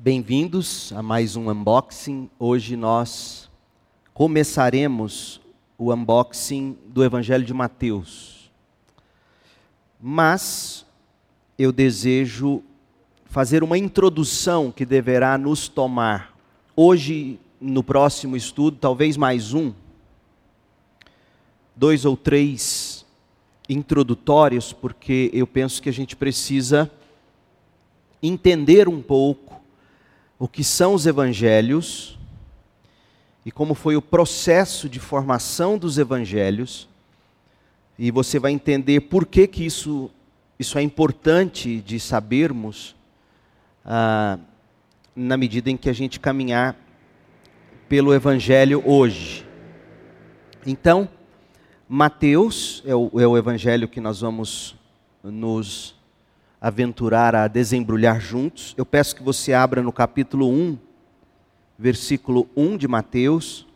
Bem-vindos a mais um unboxing. Hoje nós começaremos o unboxing do Evangelho de Mateus. Mas eu desejo fazer uma introdução que deverá nos tomar hoje, no próximo estudo, talvez mais um, dois ou três introdutórios, porque eu penso que a gente precisa entender um pouco o que são os evangelhos e como foi o processo de formação dos evangelhos. E você vai entender por que, que isso, isso é importante de sabermos ah, na medida em que a gente caminhar pelo evangelho hoje. Então, Mateus é o, é o evangelho que nós vamos nos aventurar a desembrulhar juntos. Eu peço que você abra no capítulo 1, versículo 1 de Mateus.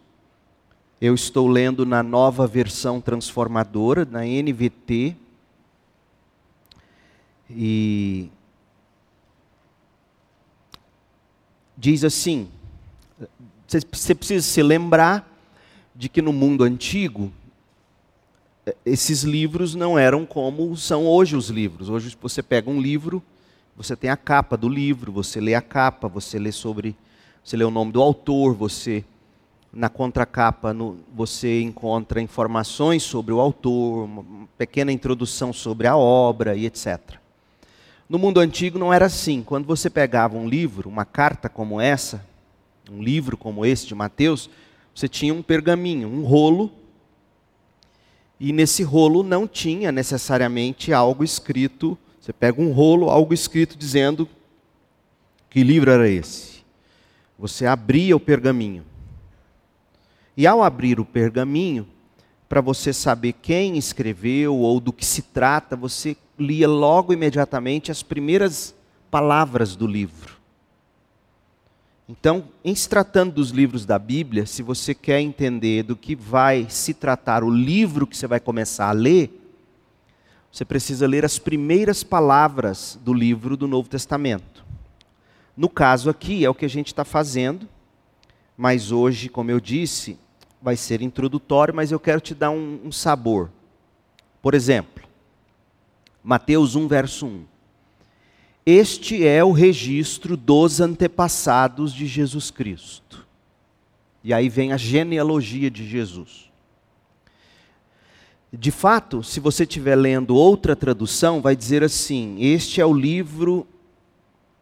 Eu estou lendo na nova versão transformadora, na NVT. E diz assim: você precisa se lembrar de que no mundo antigo esses livros não eram como são hoje os livros. Hoje você pega um livro, você tem a capa do livro, você lê a capa, você lê sobre, você lê o nome do autor, você na contracapa no, você encontra informações sobre o autor, uma pequena introdução sobre a obra e etc. No mundo antigo não era assim. Quando você pegava um livro, uma carta como essa, um livro como esse de Mateus, você tinha um pergaminho, um rolo e nesse rolo não tinha necessariamente algo escrito. Você pega um rolo, algo escrito dizendo que livro era esse. Você abria o pergaminho. E ao abrir o pergaminho, para você saber quem escreveu ou do que se trata, você lia logo imediatamente as primeiras palavras do livro. Então, em se tratando dos livros da Bíblia, se você quer entender do que vai se tratar o livro que você vai começar a ler, você precisa ler as primeiras palavras do livro do Novo Testamento. No caso aqui, é o que a gente está fazendo, mas hoje, como eu disse, vai ser introdutório, mas eu quero te dar um, um sabor. Por exemplo, Mateus 1, verso 1. Este é o registro dos antepassados de Jesus Cristo. E aí vem a genealogia de Jesus. De fato, se você estiver lendo outra tradução, vai dizer assim: Este é o livro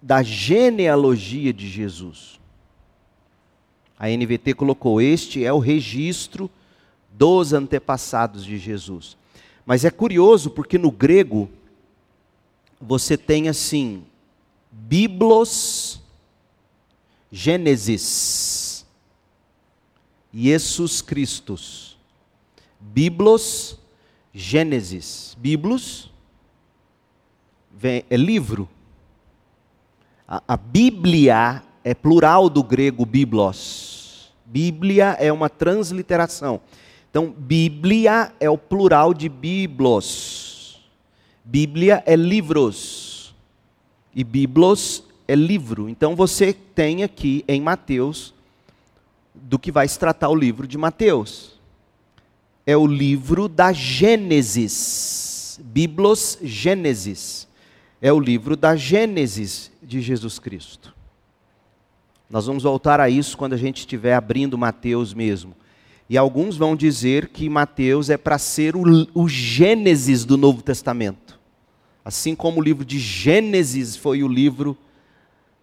da genealogia de Jesus. A NVT colocou: Este é o registro dos antepassados de Jesus. Mas é curioso porque no grego você tem assim, Biblos, Gênesis, Jesus Christus. Biblos, Gênesis. Biblos é livro. A, a Bíblia é plural do grego biblos. Bíblia é uma transliteração. Então, Bíblia é o plural de biblos. Bíblia é livros e Biblos é livro. Então você tem aqui em Mateus do que vai se tratar o livro de Mateus. É o livro da Gênesis. Biblos Gênesis. É o livro da Gênesis de Jesus Cristo. Nós vamos voltar a isso quando a gente estiver abrindo Mateus mesmo. E alguns vão dizer que Mateus é para ser o, o Gênesis do Novo Testamento. Assim como o livro de Gênesis foi o livro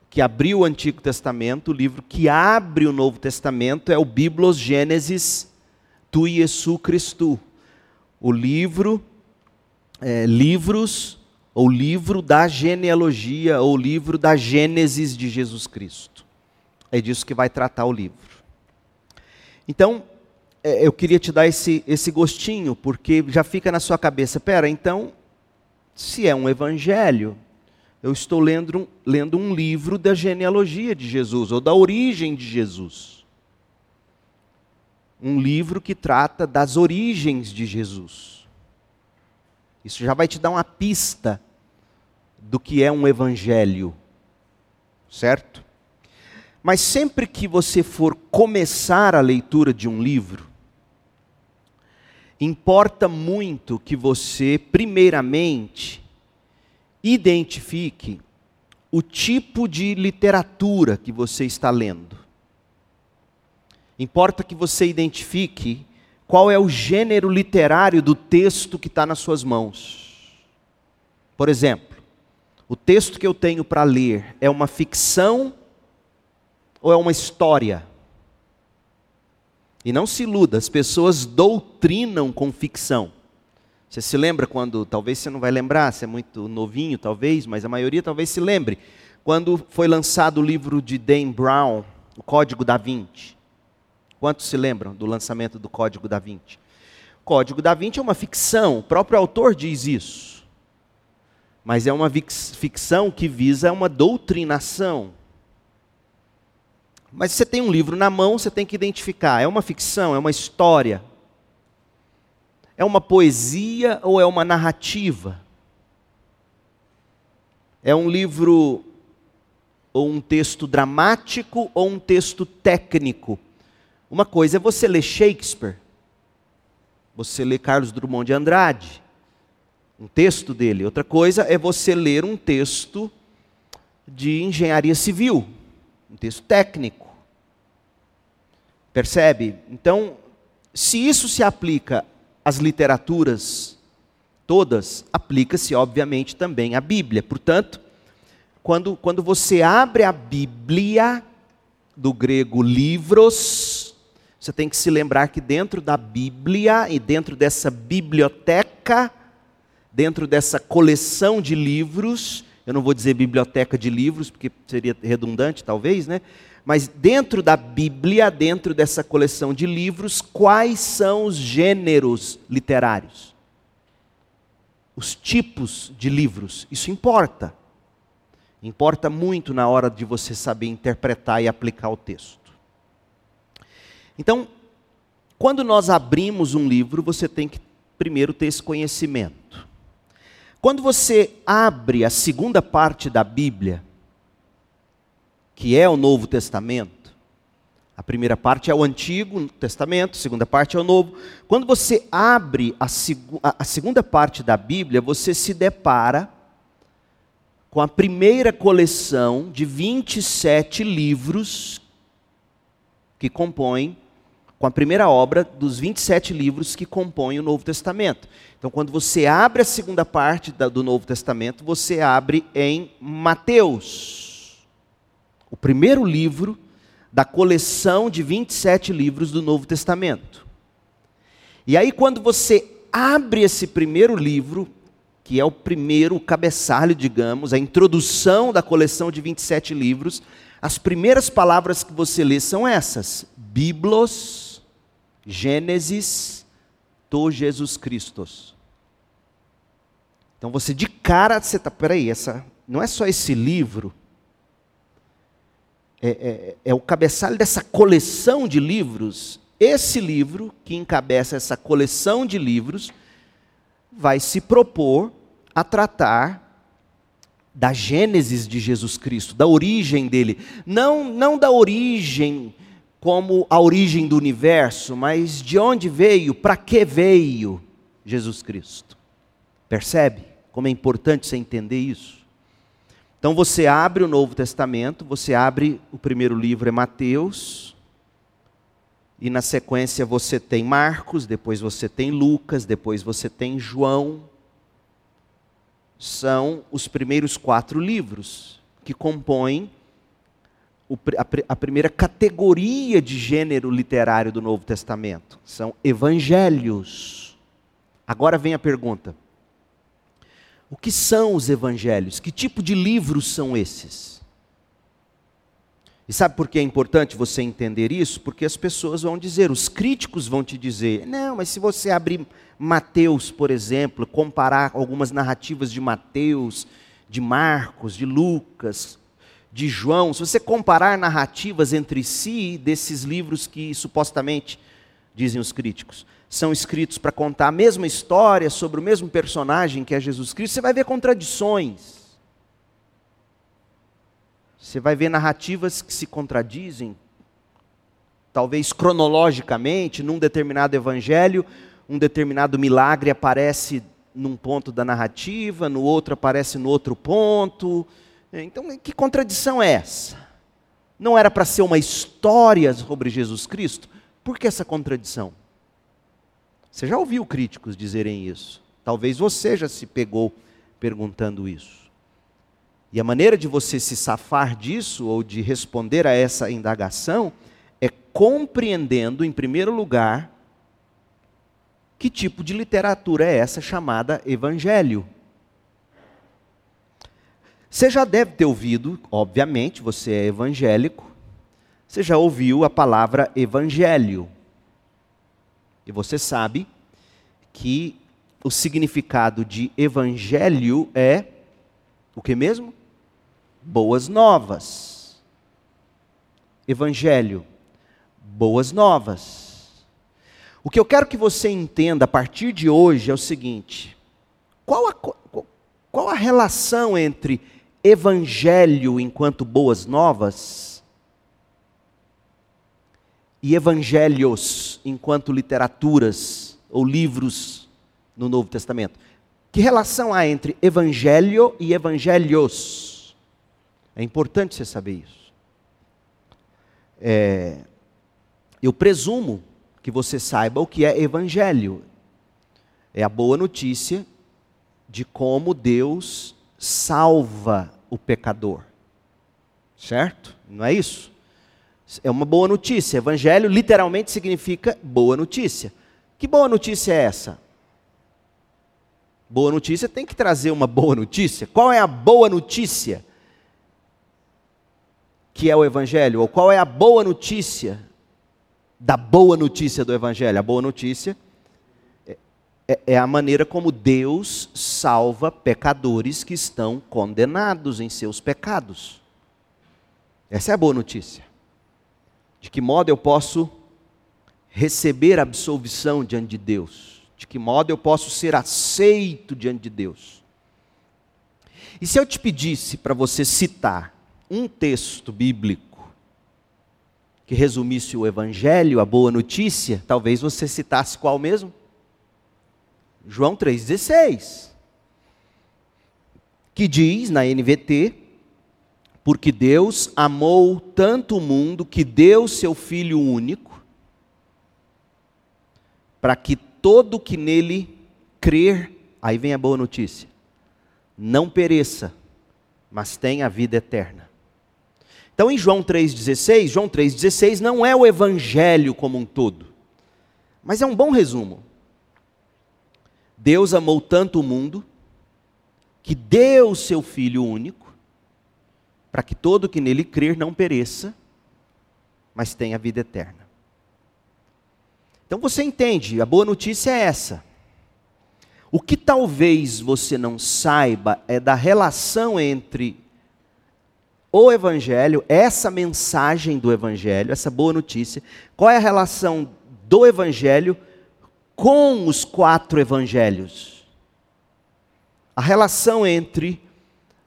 que abriu o Antigo Testamento, o livro que abre o Novo Testamento é o Biblos Gênesis tu Jesu Christu. O livro, é, livros, ou livro da genealogia, ou livro da Gênesis de Jesus Cristo. É disso que vai tratar o livro. Então, é, eu queria te dar esse, esse gostinho, porque já fica na sua cabeça, pera, então se é um evangelho, eu estou lendo, lendo um livro da genealogia de Jesus, ou da origem de Jesus. Um livro que trata das origens de Jesus. Isso já vai te dar uma pista do que é um evangelho, certo? Mas sempre que você for começar a leitura de um livro, importa muito que você, primeiramente, identifique o tipo de literatura que você está lendo. Importa que você identifique qual é o gênero literário do texto que está nas suas mãos. Por exemplo, o texto que eu tenho para ler é uma ficção ou é uma história? E não se iluda, as pessoas doutrinam com ficção. Você se lembra quando, talvez você não vai lembrar, você é muito novinho, talvez, mas a maioria talvez se lembre, quando foi lançado o livro de Dan Brown, O Código da Vinci. Quantos se lembram do lançamento do Código da Vinci? O Código da Vinci é uma ficção, o próprio autor diz isso. Mas é uma ficção que visa uma doutrinação. Mas você tem um livro na mão, você tem que identificar: é uma ficção, é uma história, é uma poesia ou é uma narrativa? É um livro ou um texto dramático ou um texto técnico? Uma coisa é você ler Shakespeare, você lê Carlos Drummond de Andrade, um texto dele. Outra coisa é você ler um texto de engenharia civil, um texto técnico. Percebe? Então, se isso se aplica às literaturas todas, aplica-se, obviamente, também à Bíblia. Portanto, quando, quando você abre a Bíblia, do grego livros, você tem que se lembrar que dentro da Bíblia e dentro dessa biblioteca, dentro dessa coleção de livros, eu não vou dizer biblioteca de livros, porque seria redundante, talvez, né? Mas dentro da Bíblia, dentro dessa coleção de livros, quais são os gêneros literários? Os tipos de livros. Isso importa. Importa muito na hora de você saber interpretar e aplicar o texto. Então, quando nós abrimos um livro, você tem que primeiro ter esse conhecimento. Quando você abre a segunda parte da Bíblia, que é o Novo Testamento, a primeira parte é o Antigo Testamento, a segunda parte é o Novo. Quando você abre a, seg a segunda parte da Bíblia, você se depara com a primeira coleção de 27 livros que compõem com a primeira obra dos 27 livros que compõem o Novo Testamento. Então, quando você abre a segunda parte do Novo Testamento, você abre em Mateus, o primeiro livro da coleção de 27 livros do Novo Testamento. E aí, quando você abre esse primeiro livro, que é o primeiro cabeçalho, digamos, a introdução da coleção de 27 livros, as primeiras palavras que você lê são essas: Biblos Gênesis to Jesus Cristo. Então você de cara, você está, peraí, essa, não é só esse livro, é, é, é o cabeçalho dessa coleção de livros. Esse livro, que encabeça essa coleção de livros, vai se propor a tratar da gênesis de Jesus Cristo, da origem dele. Não, não da origem como a origem do universo, mas de onde veio, para que veio Jesus Cristo. Percebe como é importante você entender isso? Então você abre o Novo Testamento, você abre o primeiro livro é Mateus, e na sequência você tem Marcos, depois você tem Lucas, depois você tem João. São os primeiros quatro livros que compõem a, primeira categoria de gênero literário do Novo Testamento. São evangelhos. Agora vem a pergunta: o que são os evangelhos? Que tipo de livros são esses? E sabe por que é importante você entender isso? Porque as pessoas vão dizer, os críticos vão te dizer, não, mas se você abrir Mateus, por exemplo, comparar algumas narrativas de Mateus, de Marcos, de Lucas, de João, se você comparar narrativas entre si desses livros que supostamente, dizem os críticos, são escritos para contar a mesma história sobre o mesmo personagem que é Jesus Cristo, você vai ver contradições. Você vai ver narrativas que se contradizem, talvez cronologicamente, num determinado evangelho, um determinado milagre aparece num ponto da narrativa, no outro aparece no outro ponto. Então, que contradição é essa? Não era para ser uma história sobre Jesus Cristo? Por que essa contradição? Você já ouviu críticos dizerem isso? Talvez você já se pegou perguntando isso. E a maneira de você se safar disso ou de responder a essa indagação é compreendendo, em primeiro lugar, que tipo de literatura é essa chamada evangelho. Você já deve ter ouvido, obviamente, você é evangélico, você já ouviu a palavra evangelho. E você sabe que o significado de evangelho é o que mesmo? Boas novas. Evangelho, boas novas. O que eu quero que você entenda a partir de hoje é o seguinte: qual a, qual a relação entre evangelho enquanto boas novas e evangelhos enquanto literaturas ou livros no Novo Testamento? Que relação há entre evangelho e evangelhos? É importante você saber isso. É, eu presumo que você saiba o que é evangelho. É a boa notícia de como Deus salva o pecador. Certo? Não é isso? É uma boa notícia. Evangelho literalmente significa boa notícia. Que boa notícia é essa? Boa notícia tem que trazer uma boa notícia. Qual é a boa notícia que é o Evangelho? Ou qual é a boa notícia da boa notícia do Evangelho? A boa notícia é, é, a maneira como Deus salva pecadores que estão condenados em seus pecados. Essa é a boa notícia. De que modo eu posso receber absolvição diante de Deus? De que modo eu posso ser aceito diante de Deus? E se eu te pedisse para você citar um texto bíblico que resumisse o Evangelho, a boa notícia, talvez você citasse qual mesmo? João 3,16. Que diz na NVT: Porque Deus amou tanto o mundo que deu seu Filho único, para que todo que nele crer, aí vem a boa notícia, não pereça, mas tenha a vida eterna. Então, em João 3,16, João 3,16 não é o evangelho como um todo, mas é um bom resumo. Deus amou tanto o mundo, que deu o seu Filho único, para que todo que nele crer não pereça, mas tenha vida eterna. Então você entende, a boa notícia é essa. O que talvez você não saiba é da relação entre o Evangelho, essa mensagem do Evangelho, essa boa notícia, qual é a relação do Evangelho com os quatro Evangelhos? A relação entre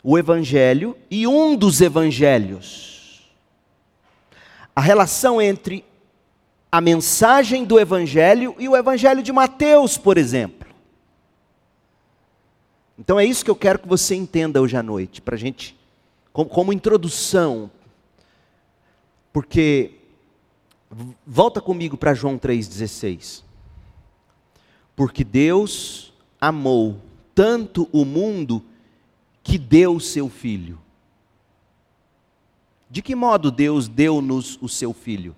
o Evangelho e um dos Evangelhos. A relação entre a mensagem do Evangelho e o Evangelho de Mateus, por exemplo. Então é isso que eu quero que você entenda hoje à noite, para gente, como, como introdução. Porque, volta comigo para João 3,16. Porque Deus amou tanto o mundo que deu o seu filho. De que modo Deus deu-nos o seu filho?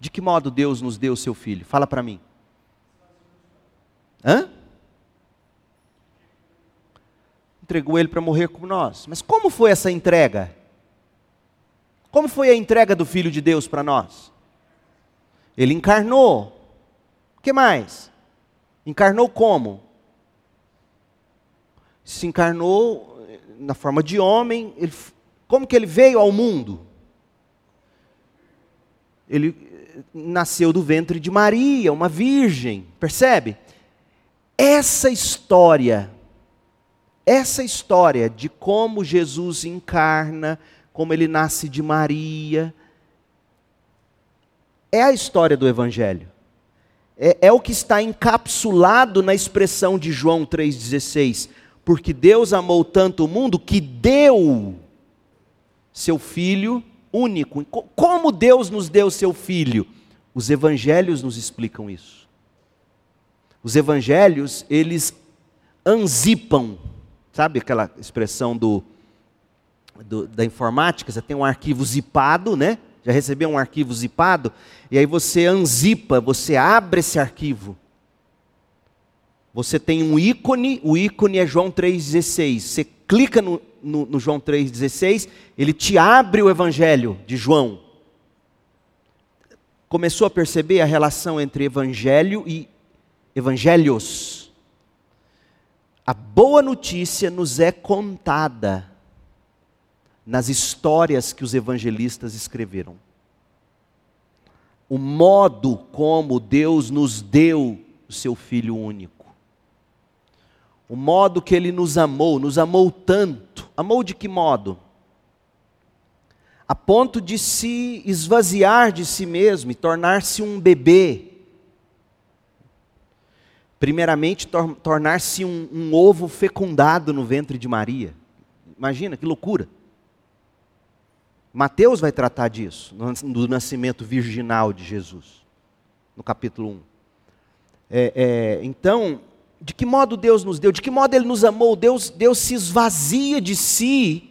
De que modo Deus nos deu o seu filho? Fala para mim. Hã? Entregou ele para morrer como nós. Mas como foi essa entrega? Como foi a entrega do Filho de Deus para nós? Ele encarnou. O que mais? Encarnou como? Se encarnou na forma de homem. Ele, como que ele veio ao mundo? Ele nasceu do ventre de Maria, uma virgem, percebe? Essa história essa história de como Jesus encarna, como ele nasce de Maria, é a história do Evangelho. É, é o que está encapsulado na expressão de João 3,16. Porque Deus amou tanto o mundo que deu seu Filho único. Como Deus nos deu seu Filho? Os evangelhos nos explicam isso. Os evangelhos, eles anzipam, sabe aquela expressão do, do, da informática? Você tem um arquivo zipado, né? Já recebeu um arquivo zipado? E aí você anzipa, você abre esse arquivo. Você tem um ícone, o ícone é João 3,16. Você clica no, no, no João 3,16, ele te abre o Evangelho de João. Começou a perceber a relação entre Evangelho e Evangelhos. A boa notícia nos é contada nas histórias que os evangelistas escreveram. O modo como Deus nos deu o seu Filho único. O modo que Ele nos amou, nos amou tanto. Amou de que modo? A ponto de se esvaziar de si mesmo e tornar-se um bebê. Primeiramente, tor tornar-se um, um ovo fecundado no ventre de Maria. Imagina que loucura. Mateus vai tratar disso, do nascimento virginal de Jesus, no capítulo 1. É, é, então, de que modo Deus nos deu, de que modo Ele nos amou, Deus, Deus se esvazia de si,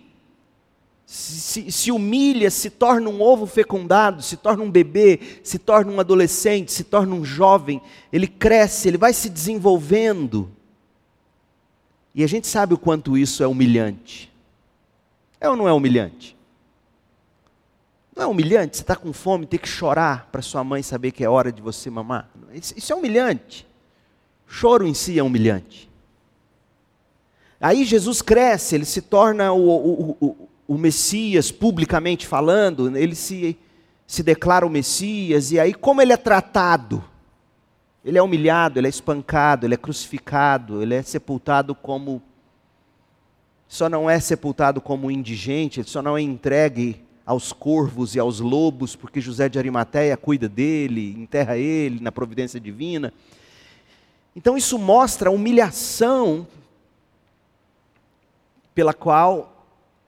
se, se humilha, se torna um ovo fecundado, se torna um bebê, se torna um adolescente, se torna um jovem, ele cresce, ele vai se desenvolvendo. E a gente sabe o quanto isso é humilhante. É ou não é humilhante? Não é humilhante? Você está com fome, ter que chorar para sua mãe saber que é hora de você mamar? Isso é humilhante. Choro em si é humilhante. Aí Jesus cresce, ele se torna o, o, o, o Messias, publicamente falando, ele se, se declara o Messias, e aí como ele é tratado? Ele é humilhado, ele é espancado, ele é crucificado, ele é sepultado como. Só não é sepultado como indigente, ele só não é entregue aos corvos e aos lobos, porque José de Arimateia cuida dele, enterra ele na providência divina. Então isso mostra a humilhação pela qual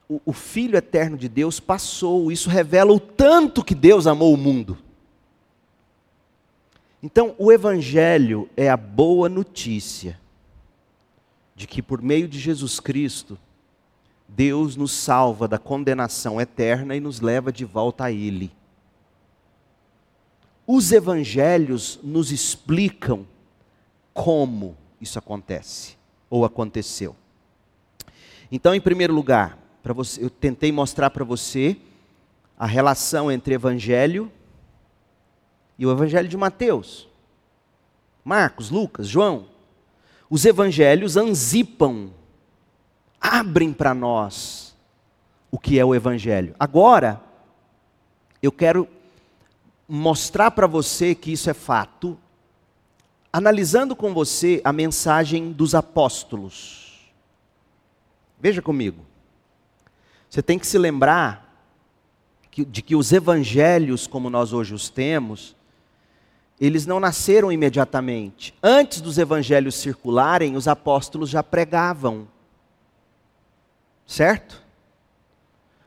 o, o, Filho eterno de Deus passou. Isso revela o tanto que Deus amou o mundo. Então, o Evangelho é a boa notícia de que por meio de Jesus Cristo, Deus nos salva da condenação eterna e nos leva de volta a Ele. Os evangelhos nos explicam como isso acontece ou aconteceu. Então, em primeiro lugar, para você, eu tentei mostrar para você a relação entre evangelho e o evangelho de Mateus. Marcos, Lucas, João. Os evangelhos anzipam abrem para nós o que é o Evangelho. Agora, eu quero mostrar para você que isso é fato, analisando com você a mensagem dos apóstolos. Veja comigo. Você tem que se lembrar de que os evangelhos, como nós hoje os temos, eles não nasceram imediatamente. Antes dos evangelhos circularem, os apóstolos já pregavam. Certo?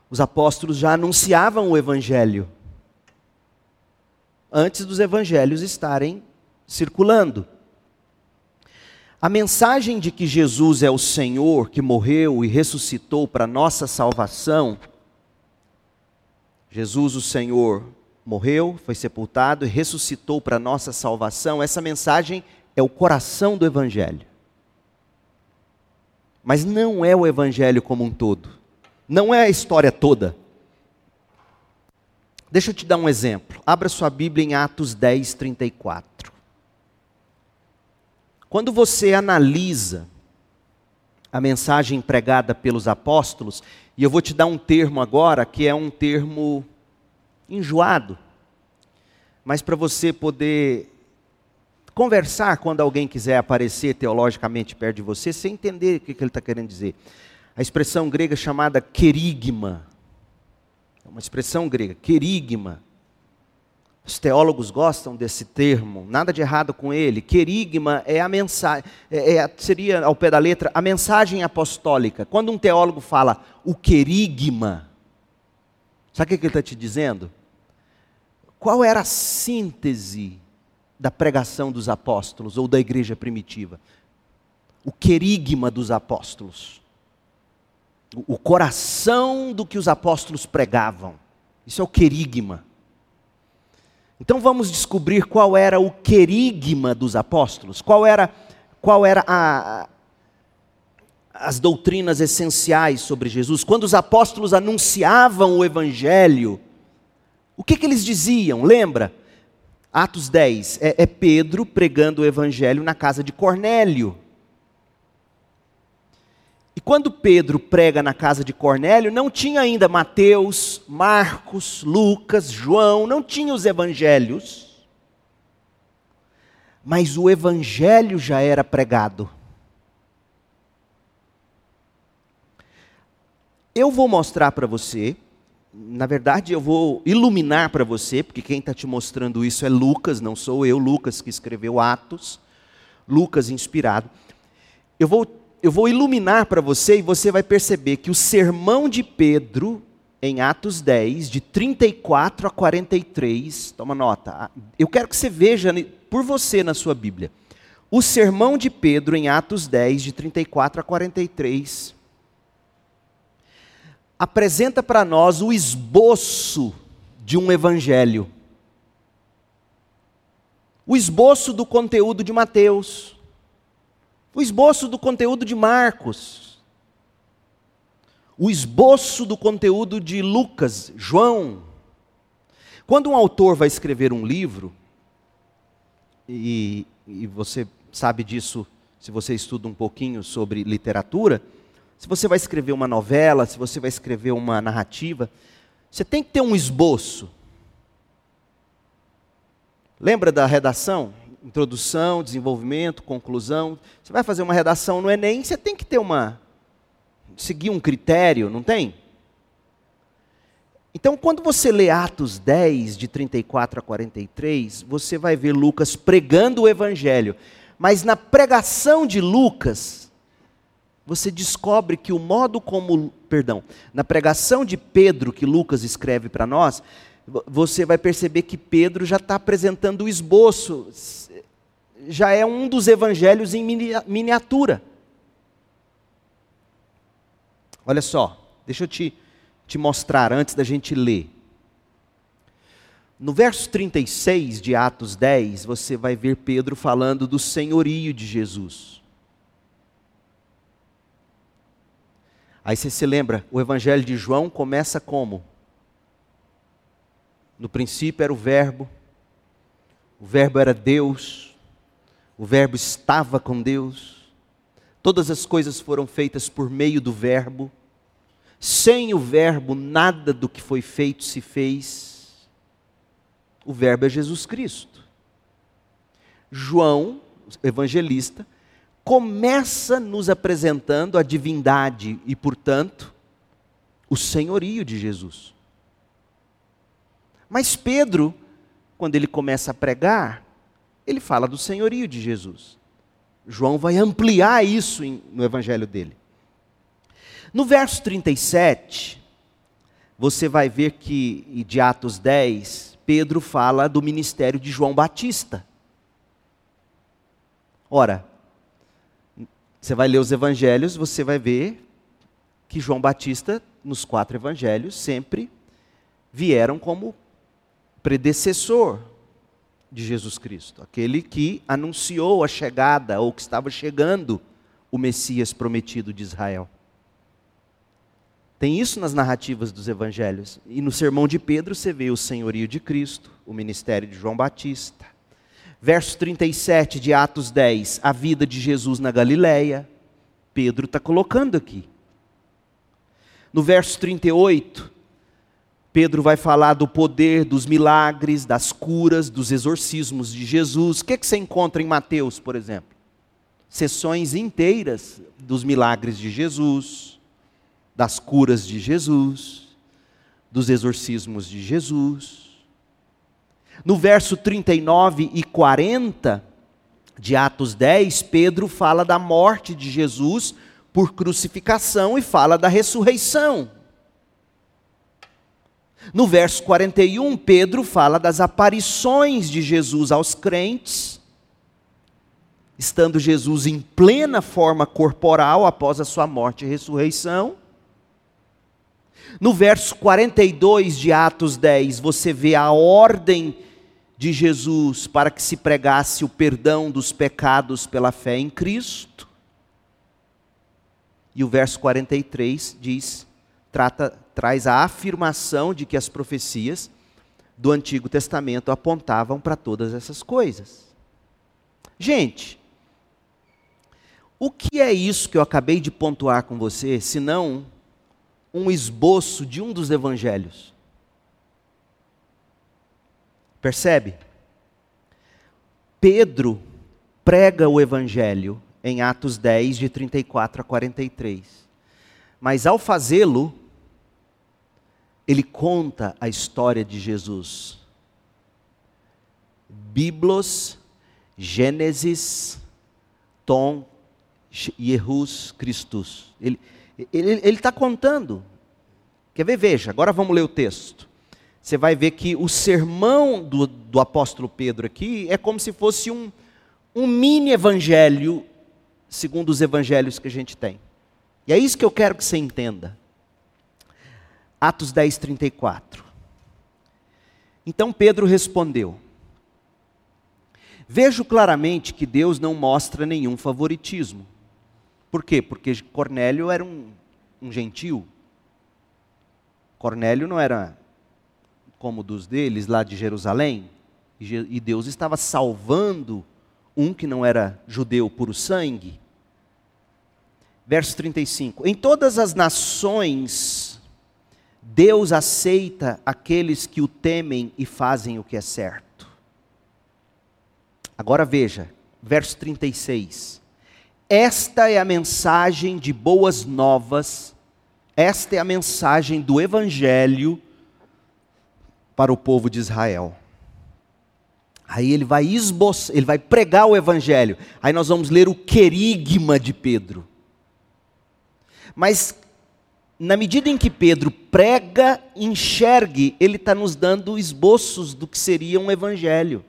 Os apóstolos já anunciavam o evangelho antes dos evangelhos estarem circulando. A mensagem de que Jesus é o Senhor que morreu e ressuscitou para nossa salvação, Jesus, o Senhor, morreu, foi sepultado e ressuscitou para nossa salvação, essa mensagem é o coração do Evangelho. Mas não é o evangelho como um todo. Não é a história toda. Deixa eu te dar um exemplo. Abra sua Bíblia em Atos 10, 34. Quando você analisa a mensagem pregada pelos apóstolos, e eu vou te dar um termo agora que é um termo enjoado, mas para você poder conversar quando alguém quiser aparecer teologicamente perto de você, sem entender o que ele está querendo dizer. A expressão grega chamada querigma. É uma expressão grega, querigma. Os teólogos gostam desse termo, nada de errado com ele. Querigma é a mensagem, é, é, seria ao pé da letra a mensagem apostólica. Quando um teólogo fala o querigma, sabe o que ele está te dizendo? Qual era a síntese da pregação dos apóstolos ou da igreja primitiva? O querigma dos apóstolos. O coração do que os apóstolos pregavam. Isso é o querigma. Então vamos descobrir qual era o querigma dos apóstolos, qual era, qual era a, as doutrinas essenciais sobre Jesus. Quando os apóstolos anunciavam o evangelho, o que, que eles diziam? Lembra? Atos 10, é, é Pedro pregando o evangelho na casa de Cornélio. E quando Pedro prega na casa de Cornélio, não tinha ainda Mateus, Marcos, Lucas, João, não tinha os evangelhos. Mas o evangelho já era pregado. Eu vou mostrar para você, na verdade, eu vou iluminar para você, porque quem está te mostrando isso é Lucas, não sou eu, Lucas que escreveu Atos, Lucas inspirado. Eu vou eu vou iluminar para você e você vai perceber que o sermão de Pedro, em Atos 10, de 34 a 43, toma nota, eu quero que você veja por você na sua Bíblia. O sermão de Pedro, em Atos 10, de 34 a 43, apresenta para nós o esboço de um evangelho. O esboço do conteúdo de Mateus o esboço do conteúdo de Marcos, o esboço do conteúdo de Lucas, João. Quando um autor vai escrever um livro, e, e você sabe disso se você estuda um pouquinho sobre literatura, se você vai escrever uma novela, se você vai escrever uma narrativa, você tem que ter um esboço. Lembra da redação? introdução, desenvolvimento, conclusão. Você vai fazer uma redação no Enem, você tem que ter uma. seguir um critério, não tem? Então, quando você lê Atos 10, de 34 a 43, você vai ver Lucas pregando o Evangelho. Mas na pregação de Lucas, você descobre que o modo como. Perdão, na pregação de Pedro, que Lucas escreve para nós, você vai perceber que Pedro já está apresentando o esboço já é um dos evangelhos em miniatura. Olha só, deixa eu te, te mostrar antes da gente ler. No verso 36 de Atos 10, você vai ver Pedro falando do senhorio de Jesus. Aí você se lembra, o evangelho de João começa como? No princípio era o Verbo, o Verbo era Deus, o Verbo estava com Deus, todas as coisas foram feitas por meio do Verbo, sem o Verbo, nada do que foi feito se fez. O Verbo é Jesus Cristo. João, evangelista, começa nos apresentando a divindade e, portanto, o senhorio de Jesus. Mas Pedro, quando ele começa a pregar, ele fala do senhorio de Jesus. João vai ampliar isso no evangelho dele. No verso 37, você vai ver que, de Atos 10, Pedro fala do ministério de João Batista. Ora, você vai ler os evangelhos, você vai ver que João Batista, nos quatro evangelhos, sempre vieram como predecessor de Jesus Cristo, aquele que anunciou a chegada ou que estava chegando o Messias prometido de Israel. Tem isso nas narrativas dos evangelhos. E no sermão de Pedro você vê o senhorio de Cristo, o ministério de João Batista. Verso 37 de Atos 10, a vida de Jesus na Galileia. Pedro está colocando aqui. No verso 38, Pedro vai falar do poder, dos milagres, das curas, dos exorcismos de Jesus. O que, é que você encontra em Mateus, por exemplo? Sessões inteiras dos milagres de Jesus, das curas de Jesus, dos exorcismos de Jesus. No verso 39 e 40 de Atos 10, Pedro fala da morte de Jesus por crucificação e fala da ressurreição. No verso 41, Pedro fala das aparições de Jesus aos crentes, estando Jesus em plena forma corporal após a sua morte e ressurreição. No verso 42 de Atos 10, você vê a ordem de Jesus para que se pregasse o perdão dos pecados pela fé em Cristo. E o verso 43 diz, trata, traz a afirmação de que as profecias do Antigo Testamento apontavam para todas essas coisas. Gente, o que é isso que eu acabei de pontuar com você, senão um esboço de um dos evangelhos? Percebe? Pedro prega o evangelho em Atos 10, de 34 a 43. Mas ao fazê-lo, ele conta a história de Jesus. Biblos, Gênesis, Tom, Jerus Christus. Ele está contando. Quer ver? Veja, agora vamos ler o texto. Você vai ver que o sermão do, do apóstolo Pedro aqui é como se fosse um, um mini evangelho segundo os evangelhos que a gente tem. E é isso que eu quero que você entenda. Atos 10, 34. Então Pedro respondeu: Vejo claramente que Deus não mostra nenhum favoritismo. Por quê? Porque Cornélio era um, um gentil. Cornélio não era como dos deles lá de Jerusalém. E Deus estava salvando um que não era judeu por sangue. Verso 35: Em todas as nações, Deus aceita aqueles que o temem e fazem o que é certo. Agora veja, verso 36. Esta é a mensagem de boas novas, esta é a mensagem do Evangelho para o povo de Israel. Aí ele vai esboçar, ele vai pregar o evangelho. Aí nós vamos ler o querigma de Pedro. Mas na medida em que Pedro prega, enxergue, ele está nos dando esboços do que seria um evangelho.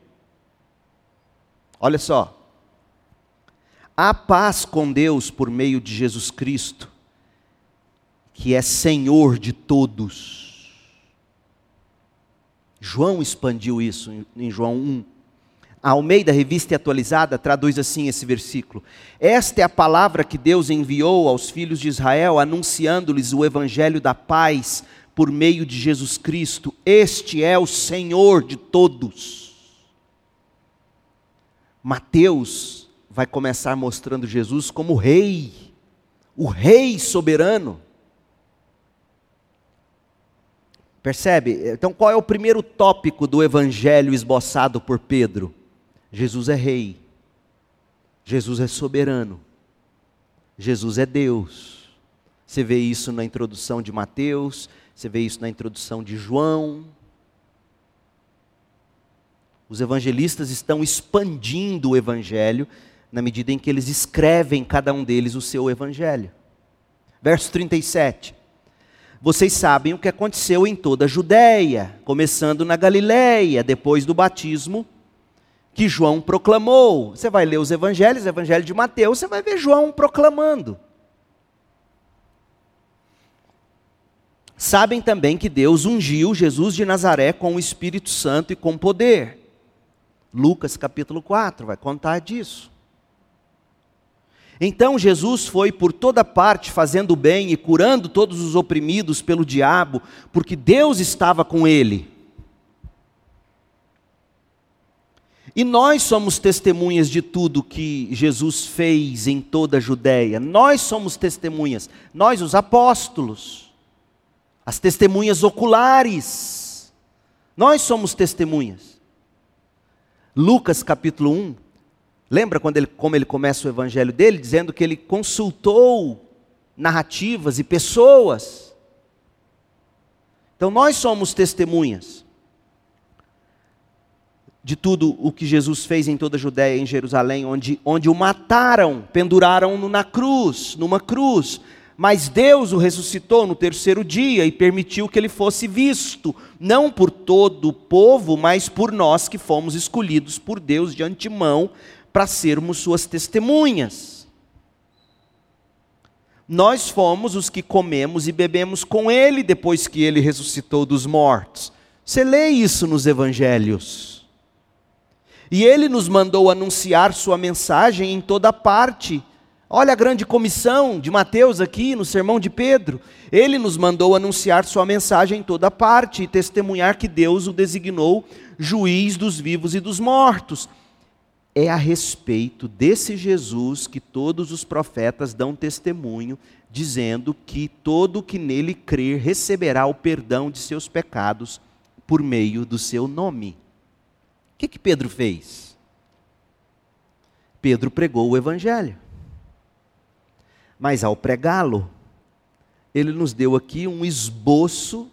Olha só. Há paz com Deus por meio de Jesus Cristo, que é Senhor de todos João expandiu isso em João 1. A Almeida, revista e atualizada, traduz assim esse versículo: Esta é a palavra que Deus enviou aos filhos de Israel, anunciando-lhes o evangelho da paz por meio de Jesus Cristo. Este é o Senhor de todos. Mateus vai começar mostrando Jesus como rei, o rei soberano. Percebe? Então, qual é o primeiro tópico do evangelho esboçado por Pedro? Jesus é rei. Jesus é soberano. Jesus é Deus. Você vê isso na introdução de Mateus, você vê isso na introdução de João. Os evangelistas estão expandindo o evangelho na medida em que eles escrevem cada um deles o seu evangelho. Verso 37. Vocês sabem o que aconteceu em toda a Judéia, começando na Galiléia, depois do batismo que João proclamou. Você vai ler os evangelhos, o evangelho de Mateus, você vai ver João proclamando. Sabem também que Deus ungiu Jesus de Nazaré com o Espírito Santo e com poder. Lucas capítulo 4 vai contar disso. Então Jesus foi por toda parte fazendo bem e curando todos os oprimidos pelo diabo, porque Deus estava com ele. E nós somos testemunhas de tudo que Jesus fez em toda a Judéia. Nós somos testemunhas, nós os apóstolos. as testemunhas oculares. Nós somos testemunhas. Lucas capítulo 1, lembra quando ele, como ele começa o evangelho dele, dizendo que ele consultou narrativas e pessoas. Então nós somos testemunhas de tudo o que Jesus fez em toda a Judéia e em Jerusalém, onde, onde o mataram, penduraram-no na cruz, numa cruz. Mas Deus o ressuscitou no terceiro dia e permitiu que ele fosse visto, não por todo o povo, mas por nós que fomos escolhidos por Deus de antemão para sermos suas testemunhas. Nós fomos os que comemos e bebemos com ele depois que ele ressuscitou dos mortos. Você lê isso nos evangelhos. E ele nos mandou anunciar sua mensagem em toda parte. Olha a grande comissão de Mateus aqui no sermão de Pedro. Ele nos mandou anunciar sua mensagem em toda parte e testemunhar que Deus o designou juiz dos vivos e dos mortos. É a respeito desse Jesus que todos os profetas dão testemunho, dizendo que todo que nele crer receberá o perdão de seus pecados por meio do seu nome que, que Pedro fez? Pedro pregou o Evangelho. Mas ao pregá-lo, ele nos deu aqui um esboço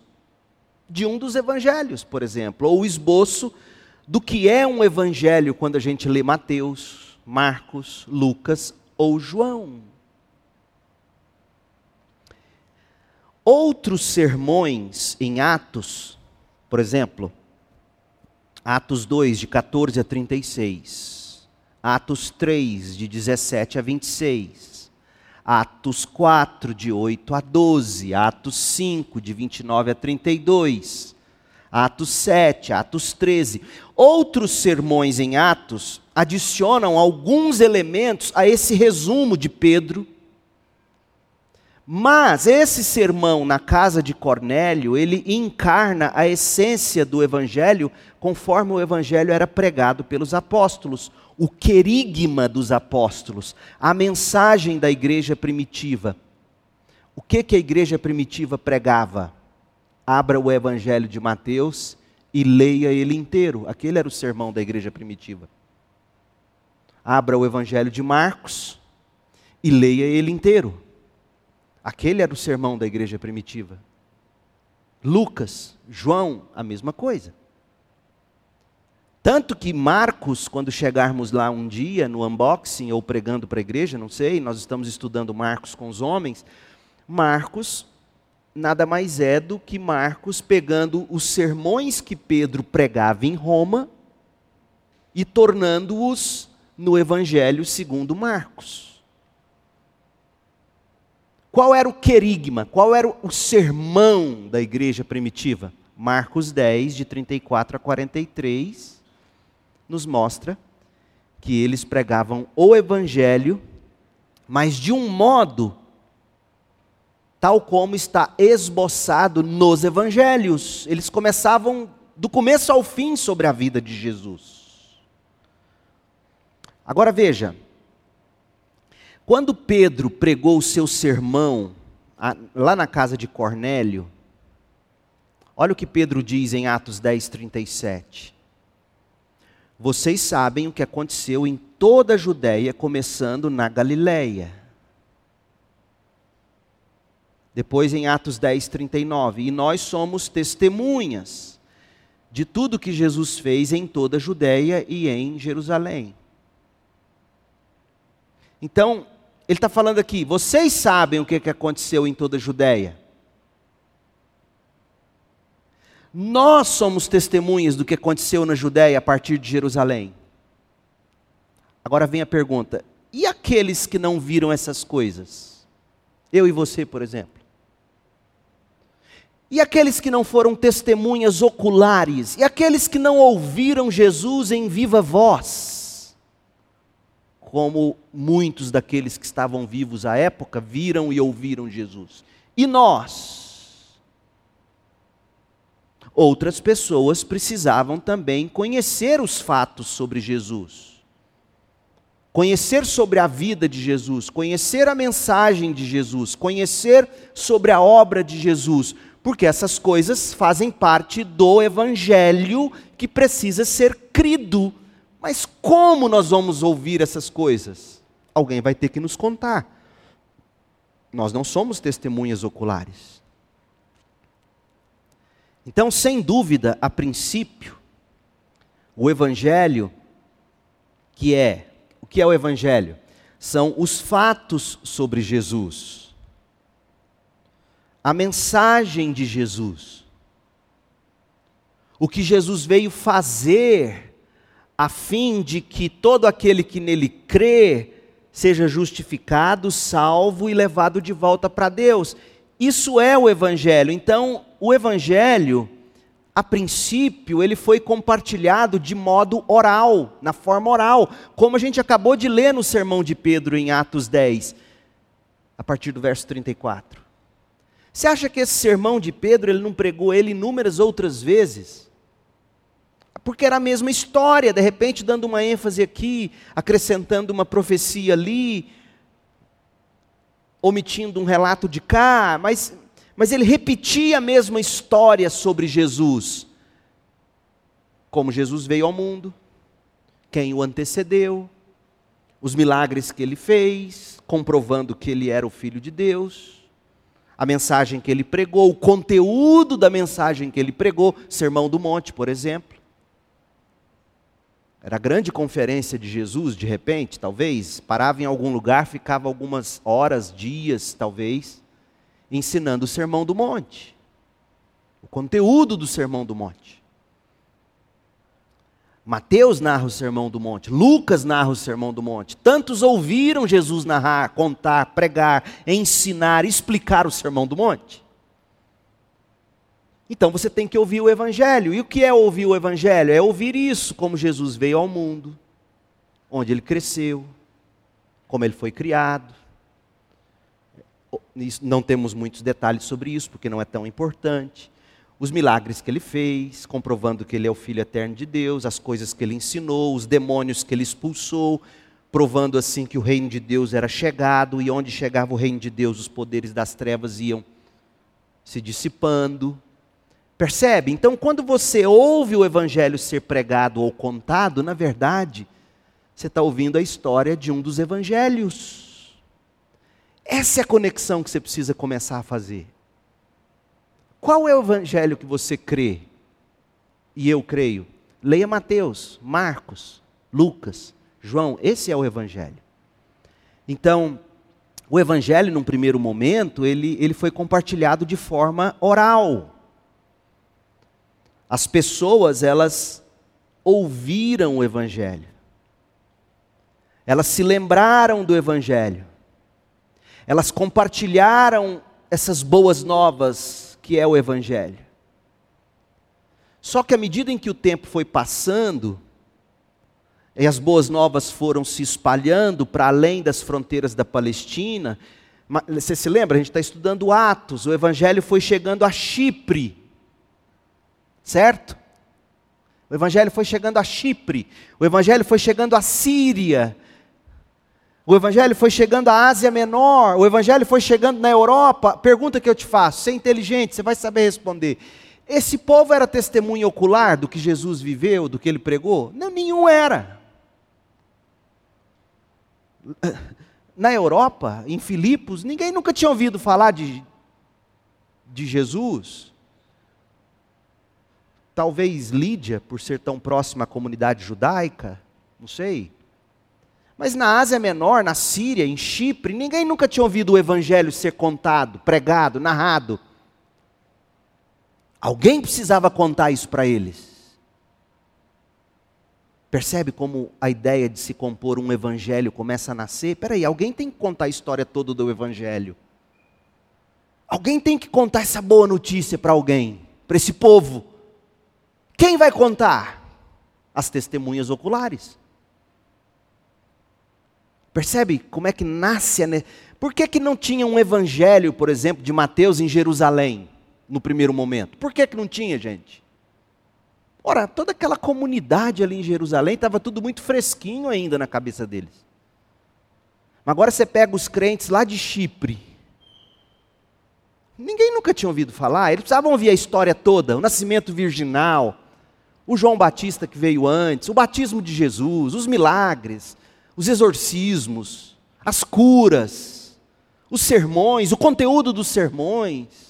de um dos evangelhos, por exemplo, ou o esboço do que é um evangelho quando a gente lê Mateus, Marcos, Lucas ou João. Outros sermões em Atos, por exemplo, Atos 2, de 14 a 36. Atos 3, de 17 a 26. Atos 4, de 8 a 12. Atos 5, de 29 a 32. Atos 7, Atos 13. Outros sermões em Atos adicionam alguns elementos a esse resumo de Pedro mas esse sermão na casa de Cornélio, ele encarna a essência do evangelho conforme o evangelho era pregado pelos apóstolos, o querigma dos apóstolos, a mensagem da igreja primitiva. O que que a igreja primitiva pregava? Abra o evangelho de Mateus e leia ele inteiro. Aquele era o sermão da igreja primitiva. Abra o evangelho de Marcos e leia ele inteiro. Aquele era o sermão da igreja primitiva. Lucas, João, a mesma coisa. Tanto que Marcos, quando chegarmos lá um dia no unboxing ou pregando para a igreja, não sei, nós estamos estudando Marcos com os homens. Marcos nada mais é do que Marcos pegando os sermões que Pedro pregava em Roma e tornando-os no Evangelho segundo Marcos. Qual era o querigma? Qual era o sermão da igreja primitiva? Marcos 10, de 34 a 43, nos mostra que eles pregavam o evangelho, mas de um modo tal como está esboçado nos evangelhos. Eles começavam do começo ao fim sobre a vida de Jesus. Agora veja, quando Pedro pregou o seu sermão lá na casa de Cornélio, olha o que Pedro diz em Atos 10, 37. Vocês sabem o que aconteceu em toda a Judéia, começando na Galiléia. Depois em Atos 10, 39. E nós somos testemunhas de tudo que Jesus fez em toda a Judéia e em Jerusalém. Então, ele está falando aqui, vocês sabem o que, que aconteceu em toda a Judéia. Nós somos testemunhas do que aconteceu na Judéia a partir de Jerusalém. Agora vem a pergunta: e aqueles que não viram essas coisas? Eu e você, por exemplo. E aqueles que não foram testemunhas oculares? E aqueles que não ouviram Jesus em viva voz? como muitos daqueles que estavam vivos à época viram e ouviram Jesus. E nós? Outras pessoas precisavam também conhecer os fatos sobre Jesus, conhecer sobre a vida de Jesus, conhecer a mensagem de Jesus, conhecer sobre a obra de Jesus, Porque essas coisas fazem parte do evangelho que precisa ser crido. Mas como nós vamos ouvir essas coisas? Alguém vai ter que nos contar. Nós não somos testemunhas oculares. Então, sem dúvida, a princípio, o evangelho que é o que é o evangelho? São os fatos sobre Jesus. A mensagem de Jesus. O que Jesus veio fazer a fim de que todo aquele que nele crê seja justificado, salvo e levado de volta para Deus. Isso é o Evangelho. Então, o Evangelho, a princípio, ele foi compartilhado de modo oral, na forma oral, como a gente acabou de ler no sermão de Pedro em Atos 10, a partir do verso 34. Você acha que esse sermão de Pedro, ele não pregou ele inúmeras outras vezes? porque era a mesma história, de repente dando uma ênfase aqui, acrescentando uma profecia ali, omitindo um relato de cá, mas, mas ele repetia a mesma história sobre Jesus. Como Jesus veio ao mundo, quem o antecedeu, os milagres que ele fez, comprovando que ele era o Filho de Deus, a mensagem que ele pregou, o conteúdo da mensagem que ele pregou, Sermão do Monte, por exemplo. Era a grande conferência de Jesus, de repente, talvez, parava em algum lugar, ficava algumas horas, dias, talvez, ensinando o Sermão do Monte. O conteúdo do Sermão do Monte. Mateus narra o Sermão do Monte, Lucas narra o Sermão do Monte. Tantos ouviram Jesus narrar, contar, pregar, ensinar, explicar o Sermão do Monte. Então você tem que ouvir o Evangelho. E o que é ouvir o Evangelho? É ouvir isso, como Jesus veio ao mundo, onde ele cresceu, como ele foi criado. Não temos muitos detalhes sobre isso, porque não é tão importante. Os milagres que ele fez, comprovando que ele é o Filho eterno de Deus, as coisas que ele ensinou, os demônios que ele expulsou, provando assim que o reino de Deus era chegado, e onde chegava o reino de Deus, os poderes das trevas iam se dissipando. Percebe? Então, quando você ouve o evangelho ser pregado ou contado, na verdade, você está ouvindo a história de um dos evangelhos. Essa é a conexão que você precisa começar a fazer. Qual é o evangelho que você crê? E eu creio. Leia Mateus, Marcos, Lucas, João, esse é o evangelho. Então, o evangelho, num primeiro momento, ele, ele foi compartilhado de forma oral. As pessoas, elas ouviram o Evangelho. Elas se lembraram do Evangelho. Elas compartilharam essas boas novas que é o Evangelho. Só que à medida em que o tempo foi passando, e as boas novas foram se espalhando para além das fronteiras da Palestina, você se lembra? A gente está estudando Atos, o Evangelho foi chegando a Chipre. Certo? O evangelho foi chegando a Chipre, o evangelho foi chegando à Síria, o evangelho foi chegando à Ásia Menor, o evangelho foi chegando na Europa. Pergunta que eu te faço, você é inteligente, você vai saber responder. Esse povo era testemunha ocular do que Jesus viveu, do que ele pregou? Não, nenhum era. Na Europa, em Filipos, ninguém nunca tinha ouvido falar de, de Jesus. Talvez Lídia, por ser tão próxima à comunidade judaica, não sei. Mas na Ásia Menor, na Síria, em Chipre, ninguém nunca tinha ouvido o evangelho ser contado, pregado, narrado. Alguém precisava contar isso para eles. Percebe como a ideia de se compor um evangelho começa a nascer? Peraí, alguém tem que contar a história toda do evangelho. Alguém tem que contar essa boa notícia para alguém, para esse povo. Quem vai contar? As testemunhas oculares. Percebe como é que nasce a. Por que, que não tinha um evangelho, por exemplo, de Mateus em Jerusalém, no primeiro momento? Por que, que não tinha, gente? Ora, toda aquela comunidade ali em Jerusalém estava tudo muito fresquinho ainda na cabeça deles. Mas agora você pega os crentes lá de Chipre, Ninguém nunca tinha ouvido falar, eles precisavam ouvir a história toda, o nascimento virginal, o João Batista que veio antes, o batismo de Jesus, os milagres, os exorcismos, as curas, os sermões, o conteúdo dos sermões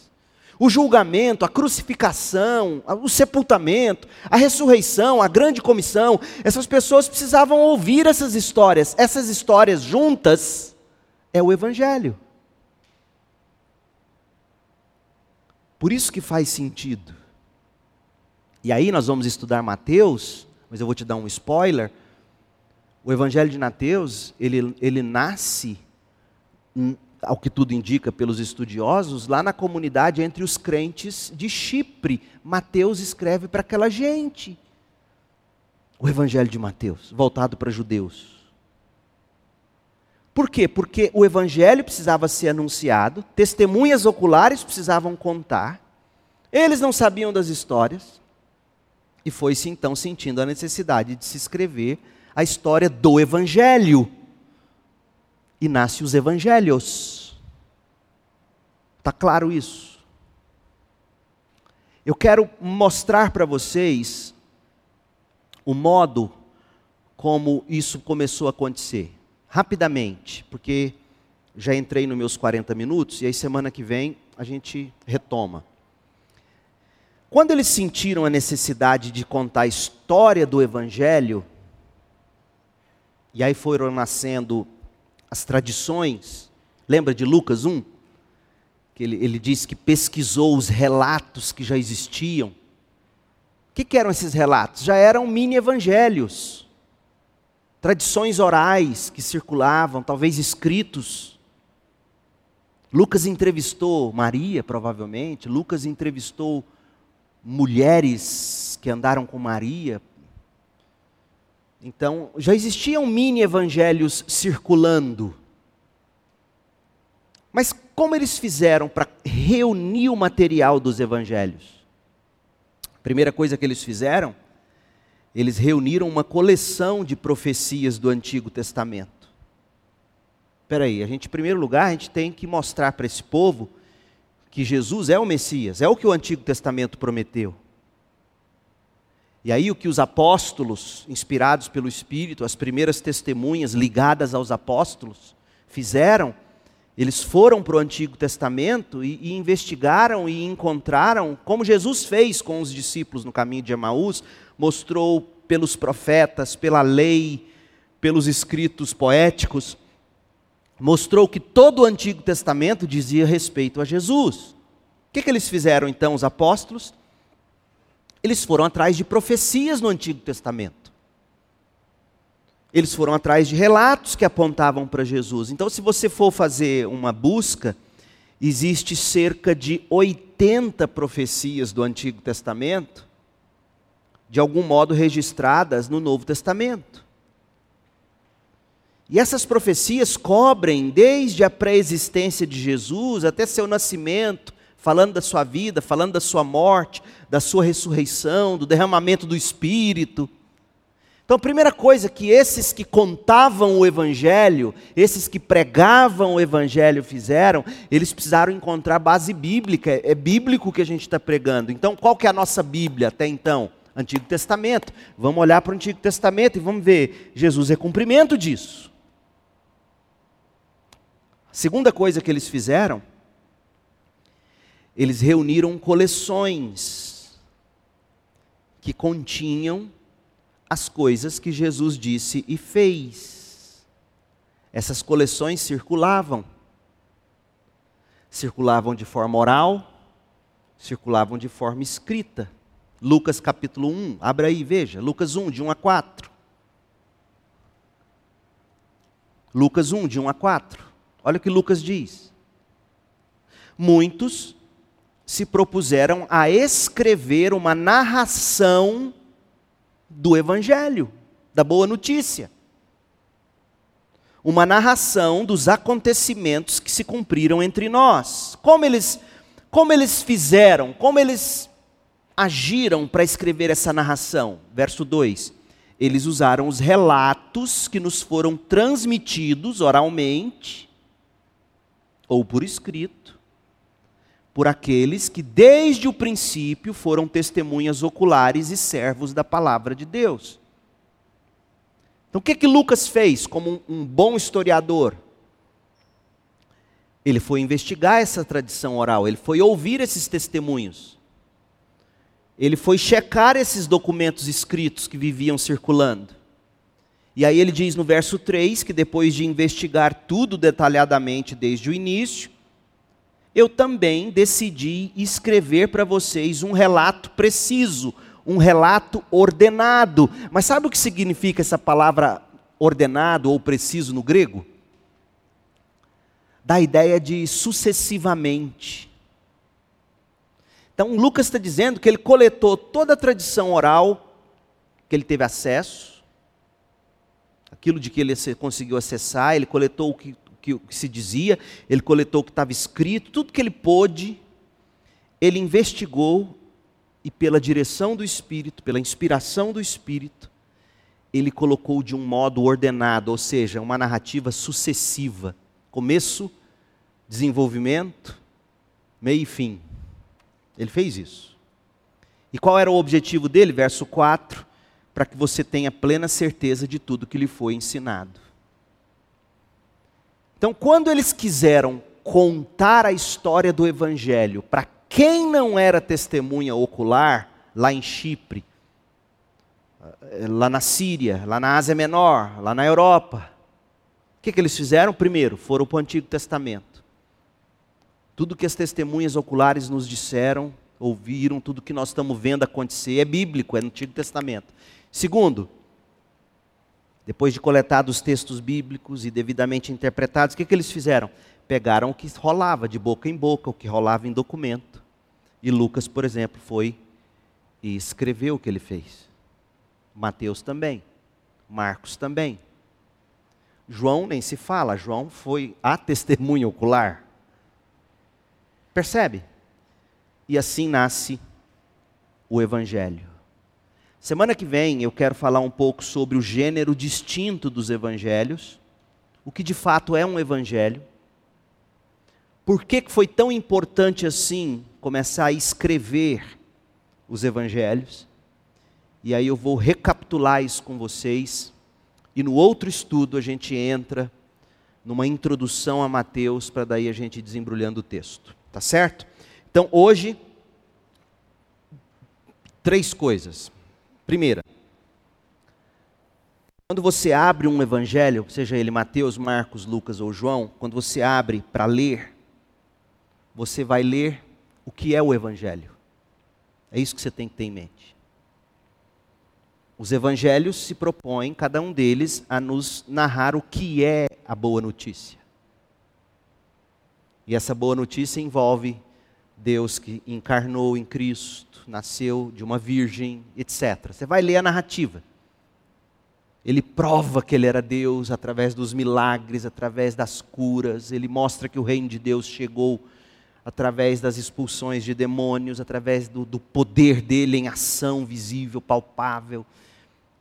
o julgamento, a crucificação, o sepultamento, a ressurreição, a grande comissão. Essas pessoas precisavam ouvir essas histórias. Essas histórias juntas é o Evangelho. Por isso que faz sentido. E aí nós vamos estudar Mateus, mas eu vou te dar um spoiler. O Evangelho de Mateus, ele, ele nasce ao que tudo indica pelos estudiosos, lá na comunidade entre os crentes de Chipre. Mateus escreve para aquela gente. O Evangelho de Mateus, voltado para judeus. Por quê? Porque o Evangelho precisava ser anunciado, testemunhas oculares precisavam contar, eles não sabiam das histórias, e foi-se então sentindo a necessidade de se escrever a história do Evangelho e nasce os evangelhos. Está claro isso? Eu quero mostrar para vocês o modo como isso começou a acontecer. Rapidamente, porque já entrei nos meus 40 minutos e aí semana que vem a gente retoma. Quando eles sentiram a necessidade de contar a história do Evangelho, e aí foram nascendo as tradições. Lembra de Lucas 1? Que ele, ele diz que pesquisou os relatos que já existiam. O que, que eram esses relatos? Já eram mini-evangelhos. Tradições orais que circulavam, talvez escritos. Lucas entrevistou Maria, provavelmente. Lucas entrevistou mulheres que andaram com Maria, então, já existiam mini evangelhos circulando. Mas como eles fizeram para reunir o material dos evangelhos? A primeira coisa que eles fizeram, eles reuniram uma coleção de profecias do Antigo Testamento. Espera aí, a gente, em primeiro lugar, a gente tem que mostrar para esse povo que Jesus é o Messias, é o que o Antigo Testamento prometeu. E aí o que os apóstolos, inspirados pelo Espírito, as primeiras testemunhas ligadas aos apóstolos, fizeram, eles foram para o Antigo Testamento e, e, investigaram e encontraram, como Jesus fez com os discípulos no caminho de Emaús, mostrou pelos profetas, pela lei, pelos escritos poéticos, mostrou que todo o Antigo Testamento dizia respeito a Jesus. O que, que eles fizeram então, os apóstolos? Eles foram atrás de profecias no Antigo Testamento. Eles foram atrás de relatos que apontavam para Jesus. Então, se você for fazer uma busca, existe cerca de 80 profecias do Antigo Testamento, de algum modo registradas no Novo Testamento. E essas profecias cobrem desde a pré-existência de Jesus até seu nascimento, falando da sua vida, falando da sua morte, da sua ressurreição, do derramamento do Espírito. Então, a primeira coisa que esses que contavam o Evangelho, esses que pregavam o Evangelho fizeram, eles precisaram encontrar base bíblica, é bíblico que a gente está pregando. Então, qual que é a nossa Bíblia até então? Antigo Testamento. Vamos olhar para o Antigo Testamento e vamos ver, Jesus é cumprimento disso. A segunda coisa que eles fizeram eles reuniram coleções que continham as coisas que Jesus disse e fez. Essas coleções circulavam. Circulavam de forma oral, circulavam de forma escrita. Lucas capítulo 1, abra aí, veja, Lucas 1, de 1 a 4. Lucas 1, de 1 a 4. Olha o que Lucas diz. Muitos se propuseram a escrever uma narração do Evangelho, da boa notícia. Uma narração dos acontecimentos que se cumpriram entre nós. Como eles, como eles fizeram, como eles agiram para escrever essa narração? Verso 2: Eles usaram os relatos que nos foram transmitidos oralmente ou por escrito por aqueles que desde o princípio foram testemunhas oculares e servos da palavra de Deus. Então o que que Lucas fez como um, um bom historiador? Ele foi investigar essa tradição oral, ele foi ouvir esses testemunhos. Ele foi checar esses documentos escritos que viviam circulando. E aí ele diz no verso 3 que depois de investigar tudo detalhadamente desde o início, eu também decidi escrever para vocês um relato preciso, um relato ordenado. Mas sabe o que significa essa palavra ordenado ou preciso no grego? Da ideia de sucessivamente. Então, Lucas está dizendo que ele coletou toda a tradição oral que ele teve acesso, aquilo de que ele conseguiu acessar, ele coletou o que, que se dizia, ele coletou o que estava escrito, tudo que ele pôde, ele investigou e, pela direção do Espírito, pela inspiração do Espírito, ele colocou de um modo ordenado, ou seja, uma narrativa sucessiva começo, desenvolvimento, meio e fim. Ele fez isso. E qual era o objetivo dele? Verso 4: para que você tenha plena certeza de tudo que lhe foi ensinado. Então, quando eles quiseram contar a história do Evangelho para quem não era testemunha ocular, lá em Chipre, lá na Síria, lá na Ásia Menor, lá na Europa, o que, que eles fizeram? Primeiro, foram para o Antigo Testamento. Tudo que as testemunhas oculares nos disseram, ouviram, tudo que nós estamos vendo acontecer é bíblico, é no Antigo Testamento. Segundo, depois de coletados os textos bíblicos e devidamente interpretados, o que, que eles fizeram? Pegaram o que rolava de boca em boca, o que rolava em documento. E Lucas, por exemplo, foi e escreveu o que ele fez. Mateus também. Marcos também. João nem se fala, João foi a testemunha ocular. Percebe? E assim nasce o Evangelho. Semana que vem eu quero falar um pouco sobre o gênero distinto dos evangelhos, o que de fato é um evangelho. Por que foi tão importante assim começar a escrever os evangelhos? E aí eu vou recapitular isso com vocês. E no outro estudo a gente entra numa introdução a Mateus para daí a gente desembrulhando o texto. Tá certo? Então, hoje, três coisas. Primeira, quando você abre um evangelho, seja ele Mateus, Marcos, Lucas ou João, quando você abre para ler, você vai ler o que é o evangelho. É isso que você tem que ter em mente. Os evangelhos se propõem, cada um deles, a nos narrar o que é a boa notícia. E essa boa notícia envolve Deus que encarnou em Cristo, nasceu de uma virgem, etc. Você vai ler a narrativa. Ele prova que ele era Deus através dos milagres, através das curas. Ele mostra que o reino de Deus chegou através das expulsões de demônios, através do, do poder dele em ação visível, palpável,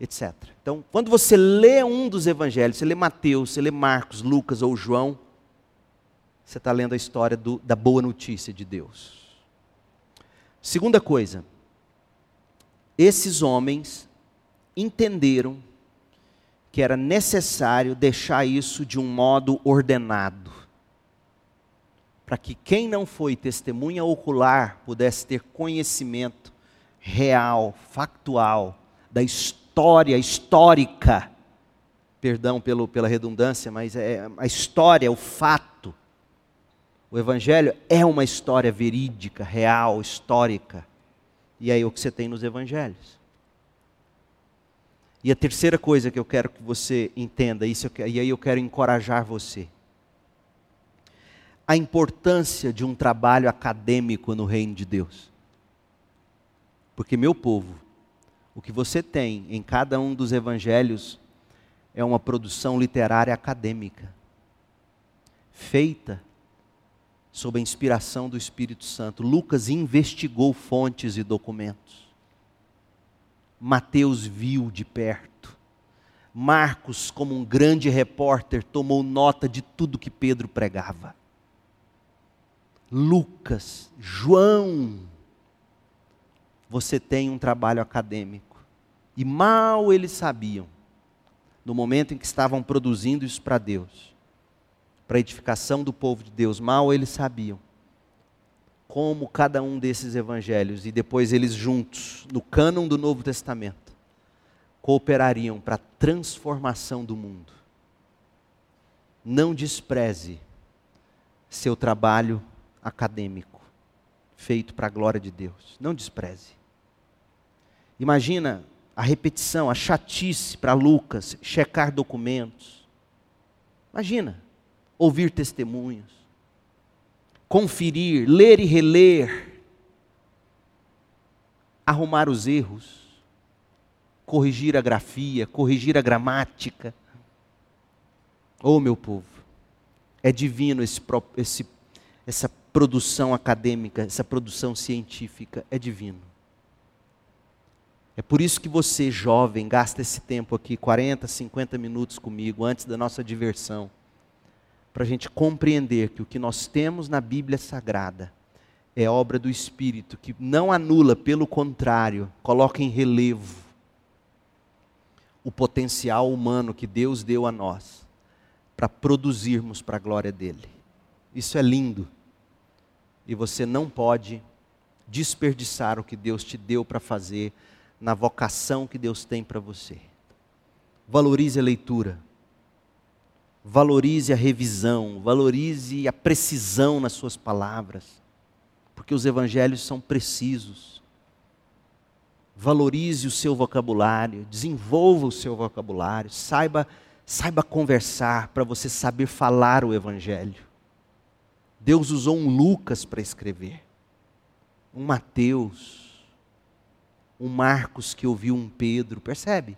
etc. Então, quando você lê um dos evangelhos, você lê Mateus, você lê Marcos, Lucas ou João, você está lendo a história do, da boa notícia de Deus. Segunda coisa, esses homens entenderam que era necessário deixar isso de um modo ordenado, para que quem não foi testemunha ocular pudesse ter conhecimento real, factual, da história histórica, perdão pelo, pela redundância, mas é a história, o fato o Evangelho é uma história verídica, real, histórica. E é o que você tem nos Evangelhos. E a terceira coisa que eu quero que você entenda, isso e aí eu quero encorajar você. A importância de um trabalho acadêmico no reino de Deus. Porque, meu povo, o que você tem em cada um dos evangelhos é uma produção literária acadêmica, feita sob a inspiração do Espírito Santo. Lucas investigou fontes e documentos. Mateus viu de perto. Marcos, como um grande repórter, tomou nota de tudo que Pedro pregava. Lucas, João, você tem um trabalho acadêmico. E mal eles sabiam, no momento em que estavam produzindo isso para Deus, para a edificação do povo de Deus, mal eles sabiam como cada um desses evangelhos e depois eles juntos, no cânon do Novo Testamento, cooperariam para a transformação do mundo. Não despreze seu trabalho acadêmico, feito para a glória de Deus. Não despreze. Imagina a repetição, a chatice para Lucas, checar documentos. Imagina, ouvir testemunhos, conferir, ler e reler, arrumar os erros, corrigir a grafia, corrigir a gramática. Oh, meu povo, é divino esse, esse, essa produção acadêmica, essa produção científica, é divino. É por isso que você, jovem, gasta esse tempo aqui, 40, 50 minutos comigo, antes da nossa diversão, para a gente compreender que o que nós temos na Bíblia Sagrada é obra do Espírito, que não anula, pelo contrário, coloca em relevo o potencial humano que Deus deu a nós para produzirmos para a glória dele. Isso é lindo. E você não pode desperdiçar o que Deus te deu para fazer na vocação que Deus tem para você. Valorize a leitura. Valorize a revisão, valorize a precisão nas suas palavras, porque os evangelhos são precisos. Valorize o seu vocabulário, desenvolva o seu vocabulário, saiba, saiba conversar para você saber falar o evangelho. Deus usou um Lucas para escrever, um Mateus, um Marcos que ouviu um Pedro, percebe?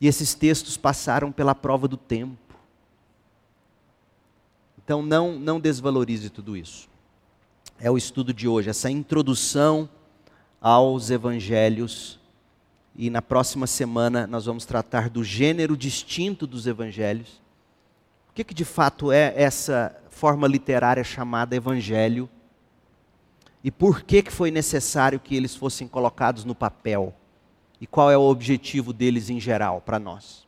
E esses textos passaram pela prova do tempo. Então não, não desvalorize tudo isso. É o estudo de hoje, essa introdução aos evangelhos. E na próxima semana nós vamos tratar do gênero distinto dos evangelhos. O que, que de fato é essa forma literária chamada evangelho? E por que, que foi necessário que eles fossem colocados no papel? E qual é o objetivo deles em geral para nós?